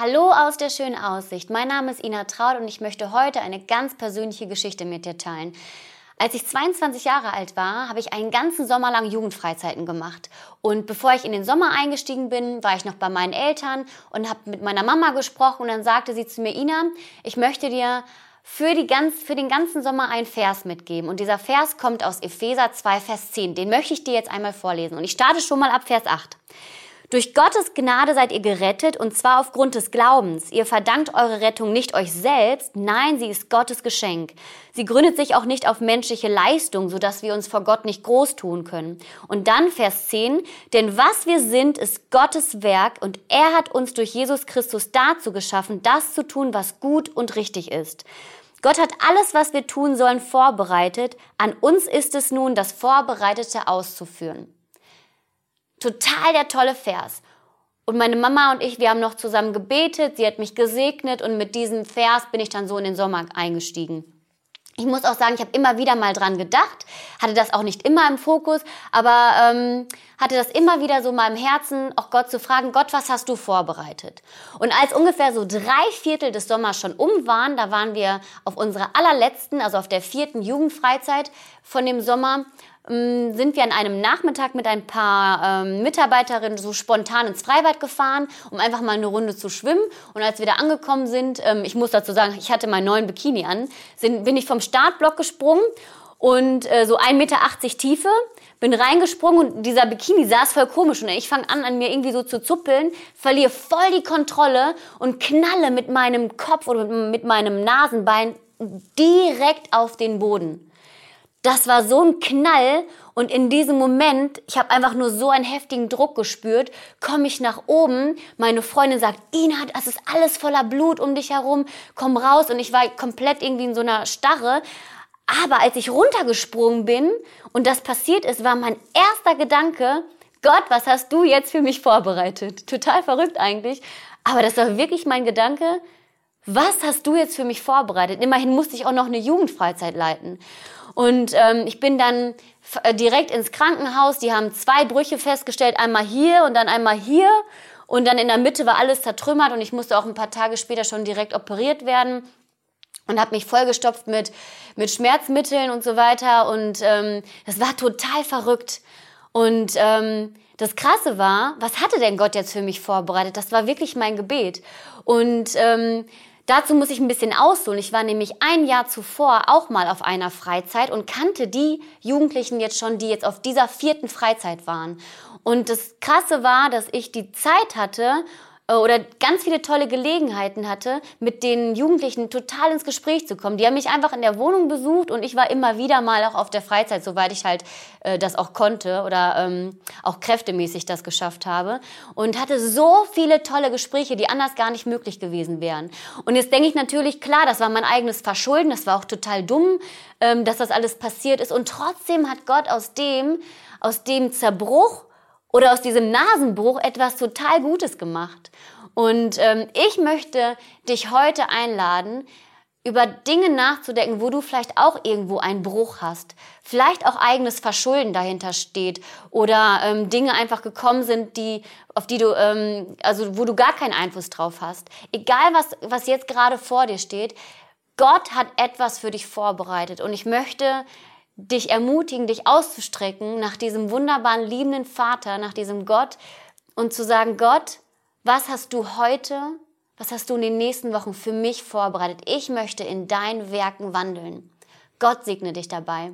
Hallo aus der schönen Aussicht. Mein Name ist Ina Traut und ich möchte heute eine ganz persönliche Geschichte mit dir teilen. Als ich 22 Jahre alt war, habe ich einen ganzen Sommer lang Jugendfreizeiten gemacht. Und bevor ich in den Sommer eingestiegen bin, war ich noch bei meinen Eltern und habe mit meiner Mama gesprochen und dann sagte sie zu mir, Ina, ich möchte dir für, die ganz, für den ganzen Sommer einen Vers mitgeben. Und dieser Vers kommt aus Epheser 2, Vers 10. Den möchte ich dir jetzt einmal vorlesen. Und ich starte schon mal ab Vers 8. Durch Gottes Gnade seid ihr gerettet und zwar aufgrund des Glaubens. Ihr verdankt eure Rettung nicht euch selbst, nein, sie ist Gottes Geschenk. Sie gründet sich auch nicht auf menschliche Leistung, sodass wir uns vor Gott nicht groß tun können. Und dann Vers 10, denn was wir sind, ist Gottes Werk und er hat uns durch Jesus Christus dazu geschaffen, das zu tun, was gut und richtig ist. Gott hat alles, was wir tun sollen, vorbereitet. An uns ist es nun, das Vorbereitete auszuführen. Total der tolle Vers. Und meine Mama und ich, wir haben noch zusammen gebetet, sie hat mich gesegnet und mit diesem Vers bin ich dann so in den Sommer eingestiegen. Ich muss auch sagen, ich habe immer wieder mal dran gedacht, hatte das auch nicht immer im Fokus, aber ähm, hatte das immer wieder so mal im Herzen, auch Gott zu fragen, Gott, was hast du vorbereitet? Und als ungefähr so drei Viertel des Sommers schon um waren, da waren wir auf unserer allerletzten, also auf der vierten Jugendfreizeit von dem Sommer, sind wir an einem Nachmittag mit ein paar ähm, Mitarbeiterinnen so spontan ins Freibad gefahren, um einfach mal eine Runde zu schwimmen. Und als wir da angekommen sind, ähm, ich muss dazu sagen, ich hatte meinen neuen Bikini an, sind, bin ich vom Startblock gesprungen und äh, so 1,80 Meter Tiefe, bin reingesprungen und dieser Bikini saß voll komisch und ich fange an, an mir irgendwie so zu zuppeln, verliere voll die Kontrolle und knalle mit meinem Kopf oder mit meinem Nasenbein direkt auf den Boden das war so ein Knall und in diesem Moment, ich habe einfach nur so einen heftigen Druck gespürt, komme ich nach oben, meine Freundin sagt, Ina, das ist alles voller Blut um dich herum, komm raus und ich war komplett irgendwie in so einer Starre. Aber als ich runtergesprungen bin und das passiert ist, war mein erster Gedanke, Gott, was hast du jetzt für mich vorbereitet? Total verrückt eigentlich. Aber das war wirklich mein Gedanke, was hast du jetzt für mich vorbereitet? Immerhin musste ich auch noch eine Jugendfreizeit leiten. Und ähm, ich bin dann äh, direkt ins Krankenhaus. Die haben zwei Brüche festgestellt, einmal hier und dann einmal hier. Und dann in der Mitte war alles zertrümmert und ich musste auch ein paar Tage später schon direkt operiert werden und habe mich vollgestopft mit, mit Schmerzmitteln und so weiter. Und ähm, das war total verrückt. Und ähm, das Krasse war, was hatte denn Gott jetzt für mich vorbereitet? Das war wirklich mein Gebet. Und ähm, Dazu muss ich ein bisschen ausholen. Ich war nämlich ein Jahr zuvor auch mal auf einer Freizeit und kannte die Jugendlichen jetzt schon, die jetzt auf dieser vierten Freizeit waren. Und das Krasse war, dass ich die Zeit hatte oder ganz viele tolle Gelegenheiten hatte, mit den Jugendlichen total ins Gespräch zu kommen. Die haben mich einfach in der Wohnung besucht und ich war immer wieder mal auch auf der Freizeit, soweit ich halt äh, das auch konnte oder ähm, auch kräftemäßig das geschafft habe und hatte so viele tolle Gespräche, die anders gar nicht möglich gewesen wären. Und jetzt denke ich natürlich, klar, das war mein eigenes Verschulden, das war auch total dumm, ähm, dass das alles passiert ist und trotzdem hat Gott aus dem, aus dem Zerbruch oder aus diesem Nasenbruch etwas total Gutes gemacht. Und ähm, ich möchte dich heute einladen, über Dinge nachzudenken, wo du vielleicht auch irgendwo einen Bruch hast, vielleicht auch eigenes Verschulden dahinter steht oder ähm, Dinge einfach gekommen sind, die auf die du ähm, also wo du gar keinen Einfluss drauf hast. Egal was was jetzt gerade vor dir steht, Gott hat etwas für dich vorbereitet und ich möchte dich ermutigen, dich auszustrecken nach diesem wunderbaren, liebenden Vater, nach diesem Gott und zu sagen, Gott, was hast du heute, was hast du in den nächsten Wochen für mich vorbereitet? Ich möchte in deinen Werken wandeln. Gott segne dich dabei.